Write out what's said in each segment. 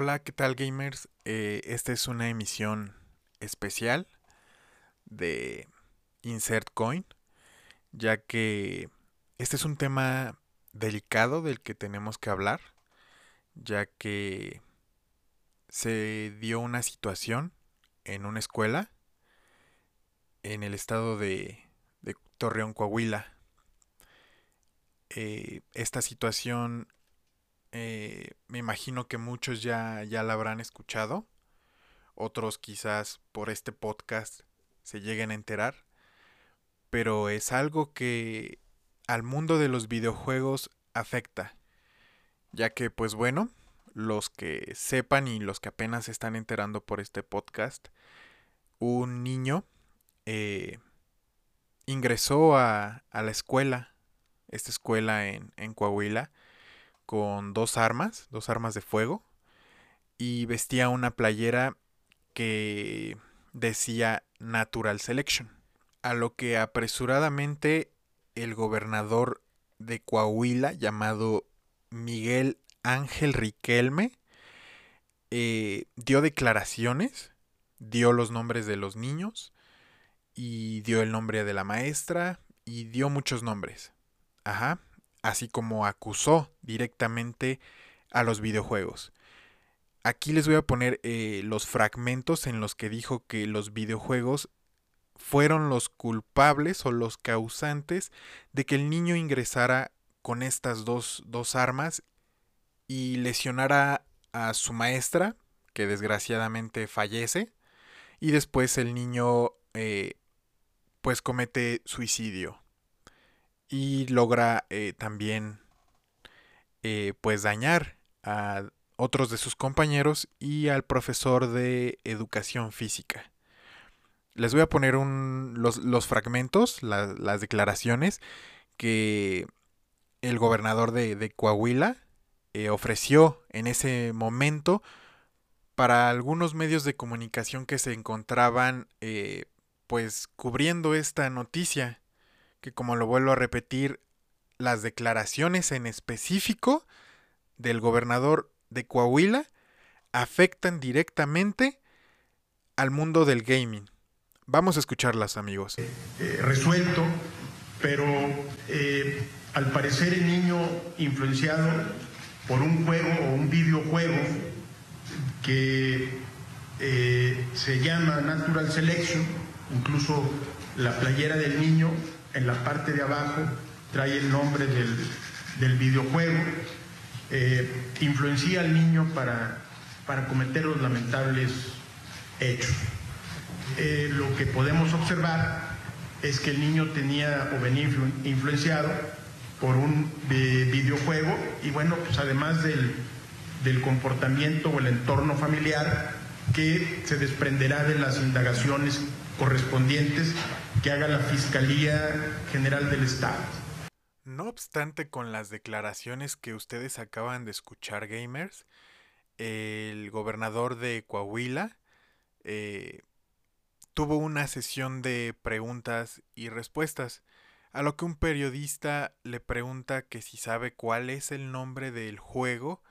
Hola, ¿qué tal gamers? Eh, esta es una emisión especial de Insert Coin, ya que este es un tema delicado del que tenemos que hablar, ya que se dio una situación en una escuela en el estado de, Torreón, Coahuila. Eh, esta situación eh, me imagino que muchos ya, ya la habrán escuchado. Otros quizás por este podcast se lleguen a enterar. Pero es algo que al mundo de los videojuegos afecta. Ya que, pues bueno, los que sepan y los que apenas se están enterando por este podcast, un niño eh, ingresó a, a, la escuela, esta escuela en, en Coahuila, con dos armas, dos armas de fuego, y vestía una playera que decía Natural Selection, a lo que apresuradamente el gobernador de Coahuila, llamado Miguel Ángel Riquelme, eh, dio declaraciones, dio los nombres de los niños, y dio el nombre de la maestra, y dio muchos nombres. Ajá así como acusó directamente a los videojuegos. Aquí les voy a poner eh, los fragmentos en los que dijo que los videojuegos fueron los culpables o los causantes de que el niño ingresara con estas dos, dos armas y lesionara a su maestra, que desgraciadamente fallece, y después el niño eh, pues comete suicidio y logra eh, también eh, pues dañar a otros de sus compañeros y al profesor de educación física. Les voy a poner un, los, fragmentos, las declaraciones que el gobernador de, Coahuila eh, ofreció en ese momento para algunos medios de comunicación que se encontraban pues cubriendo esta noticia que como lo vuelvo a repetir, las declaraciones en específico del gobernador de Coahuila afectan directamente al mundo del gaming. Vamos a escucharlas, amigos. Eh, resuelto, pero eh, al parecer el niño influenciado por un juego o un videojuego que eh, se llama Natural Selection, incluso la playera del niño en la parte de abajo trae el nombre del, videojuego, eh, influencia al niño para, para cometer los lamentables hechos. Eh, lo que podemos observar es que el niño tenía o venía influenciado por un eh, videojuego y bueno, pues además del, del comportamiento o el entorno familiar que se desprenderá de las indagaciones correspondientes que haga la Fiscalía General del Estado. No obstante, con las declaraciones que ustedes acaban de escuchar, gamers, el gobernador de Coahuila eh, tuvo una sesión de preguntas y respuestas, a lo que un periodista le pregunta que si sabe cuál es el nombre del juego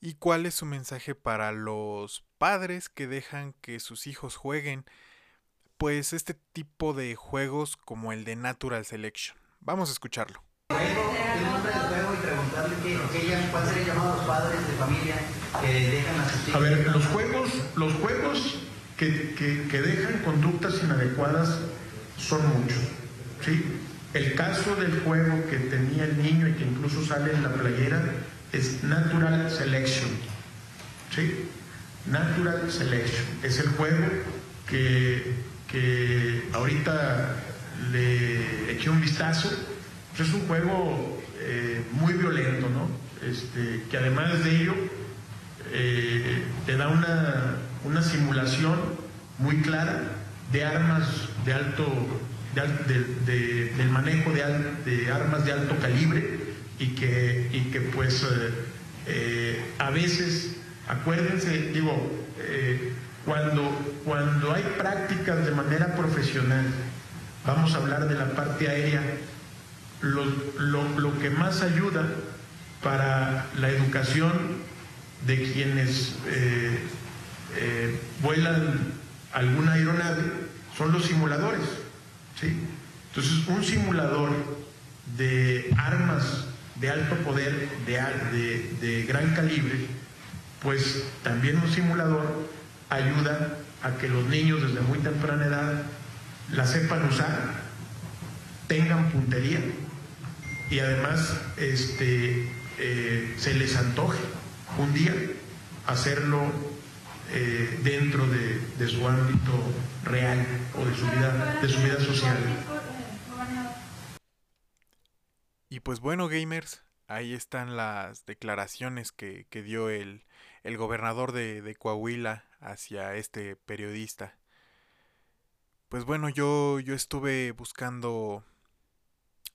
y cuál es su mensaje para los padres que dejan que sus hijos jueguen pues este tipo de juegos como el de Natural Selection. Vamos a escucharlo. A ver, los juegos, los juegos que, que, dejan conductas inadecuadas son muchos. ¿sí? El caso del juego que tenía el niño y que incluso sale en la playera es Natural Selection. ¿sí? Natural Selection es el juego que que ahorita le eché un vistazo. Pues es un juego eh, muy violento, ¿no? Este, que además de ello eh, te da una, una, simulación muy clara de armas de alto, de, del manejo de, armas de alto calibre y que, y que pues eh, a veces, acuérdense, digo, cuando, cuando hay prácticas de manera profesional, vamos a hablar de la parte aérea, lo, que más ayuda para la educación de quienes eh, eh, vuelan alguna aeronave son los simuladores. ¿sí? Entonces, un simulador de armas de alto poder, de, de gran calibre, pues también un simulador ayuda a que los niños desde muy temprana edad la sepan usar, tengan puntería y además este, eh, se les antoje un día hacerlo eh, dentro de, su ámbito real o de su vida, de su vida social. Y pues bueno, gamers, ahí están las declaraciones que, dio el, el gobernador de, de, Coahuila hacia este periodista. Pues bueno, yo, yo estuve buscando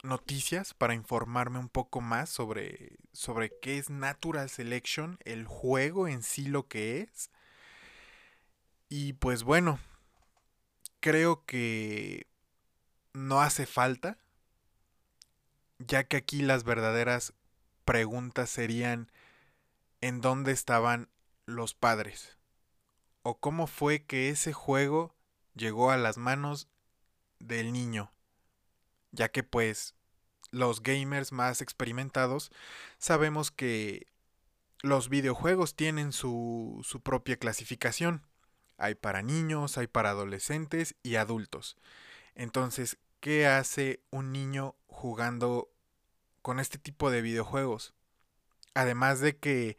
noticias para informarme un poco más sobre, sobre qué es Natural Selection, el juego en sí lo que es. Y pues bueno, creo que no hace falta, ya que aquí las verdaderas preguntas serían ¿en dónde estaban los padres? ¿O cómo fue que ese juego llegó a las manos del niño? ya que pues los gamers más experimentados sabemos que los videojuegos tienen su, su propia clasificación. Hay para niños, hay para adolescentes y adultos. Entonces, ¿qué hace un niño jugando con este tipo de videojuegos? Además de que,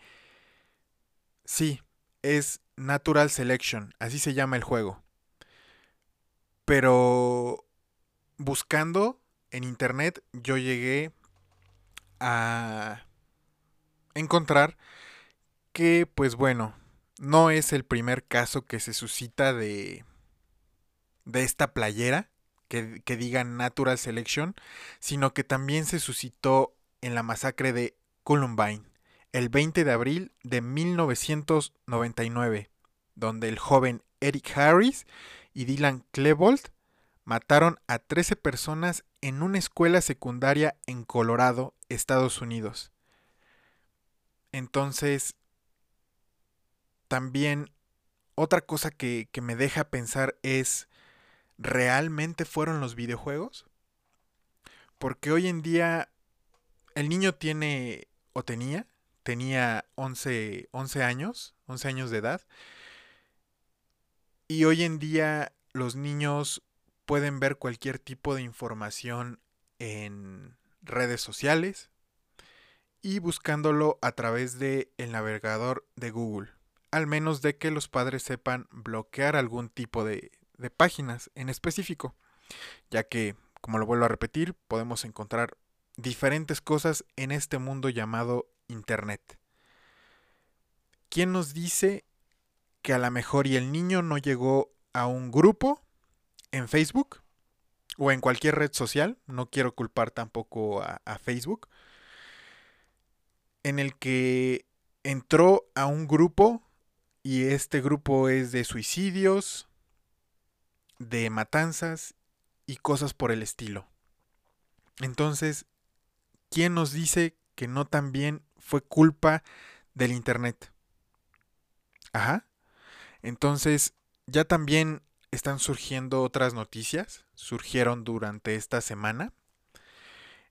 sí, es Natural Selection, así se llama el juego. Pero buscando en internet yo llegué a encontrar que, pues bueno, no es el primer caso que se suscita de, de esta playera que, que diga Natural Selection, sino que también se suscitó en la masacre de Columbine, el 20 de abril de 1999, donde el joven Eric Harris y Dylan Klebold mataron a 13 personas en una escuela secundaria en Colorado, Estados Unidos. Entonces, también otra cosa que, que, me deja pensar es, ¿realmente fueron los videojuegos? Porque hoy en día el niño tiene, o tenía, tenía 11, 11 años, 11 años de edad. Y hoy en día los niños pueden ver cualquier tipo de información en redes sociales y buscándolo a través del el navegador de Google, al menos de que los padres sepan bloquear algún tipo de, de páginas en específico, ya que, como lo vuelvo a repetir, podemos encontrar diferentes cosas en este mundo llamado Internet. ¿Quién nos dice que a lo mejor y el niño no llegó a un grupo en Facebook o en cualquier red social, no quiero culpar tampoco a, Facebook, en el que entró a un grupo y este grupo es de suicidios, de matanzas y cosas por el estilo. Entonces, ¿quién nos dice que no también fue culpa del Internet? Ajá. Entonces, ya también están surgiendo otras noticias, surgieron durante esta semana,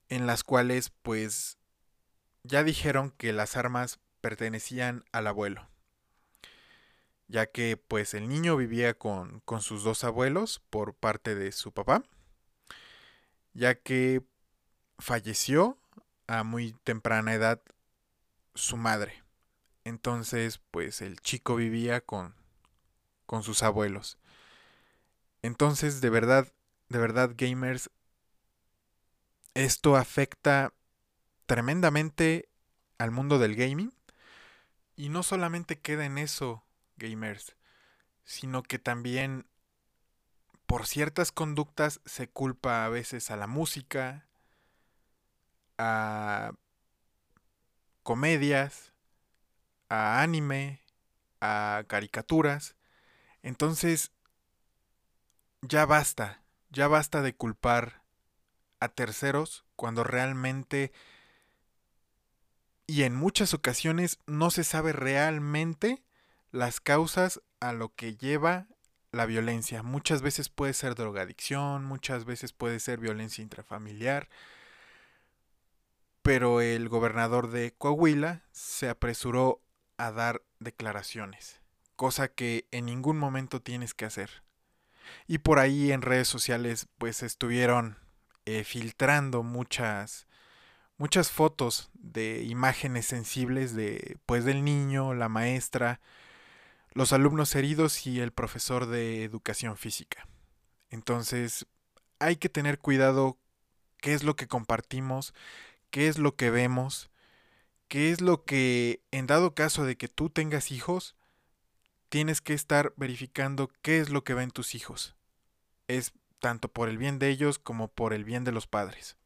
en las cuales pues ya dijeron que las armas pertenecían al abuelo, ya que pues el niño vivía con, con sus dos abuelos por parte de su papá, ya que falleció a muy temprana edad su madre. Entonces, pues el chico vivía con, con sus abuelos. Entonces, de verdad, de verdad, gamers, esto afecta tremendamente al mundo del gaming. Y no solamente queda en eso, gamers, sino que también por ciertas conductas se culpa a veces a la música, a comedias, a anime, a caricaturas. Entonces, ya basta, ya basta de culpar a terceros cuando realmente y en muchas ocasiones no se sabe realmente las causas a lo que lleva la violencia. Muchas veces puede ser drogadicción, muchas veces puede ser violencia intrafamiliar, pero el gobernador de Coahuila se apresuró a dar declaraciones, cosa que en ningún momento tienes que hacer. Y por ahí en redes sociales pues estuvieron eh, filtrando muchas muchas fotos de imágenes sensibles de pues del niño, la maestra, los alumnos heridos y el profesor de educación física. Entonces, hay que tener cuidado qué es lo que compartimos, qué es lo que vemos, qué es lo que, en dado caso de que tú tengas hijos, tienes que estar verificando qué es lo que ven tus hijos. Es tanto por el bien de ellos como por el bien de los padres.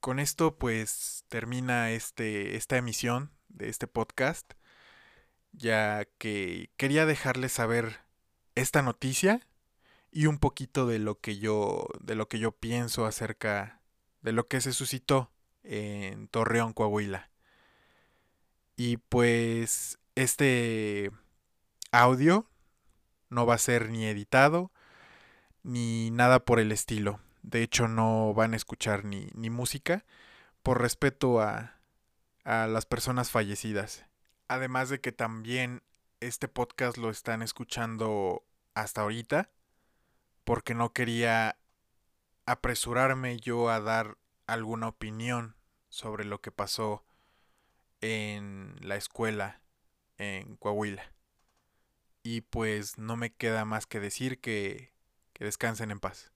Con esto pues termina este, esta emisión de este podcast ya que quería dejarles saber esta noticia y un poquito de lo que yo de lo que yo pienso acerca de lo que se suscitó en Torreón, Coahuila. Y pues este audio no va a ser ni editado ni nada por el estilo. De hecho no van a escuchar ni, ni música por respeto a, a las personas fallecidas. Además de que también este podcast lo están escuchando hasta ahorita, porque no quería apresurarme yo a dar alguna opinión sobre lo que pasó en la escuela en Coahuila. Y pues no me queda más que decir que, que descansen en paz.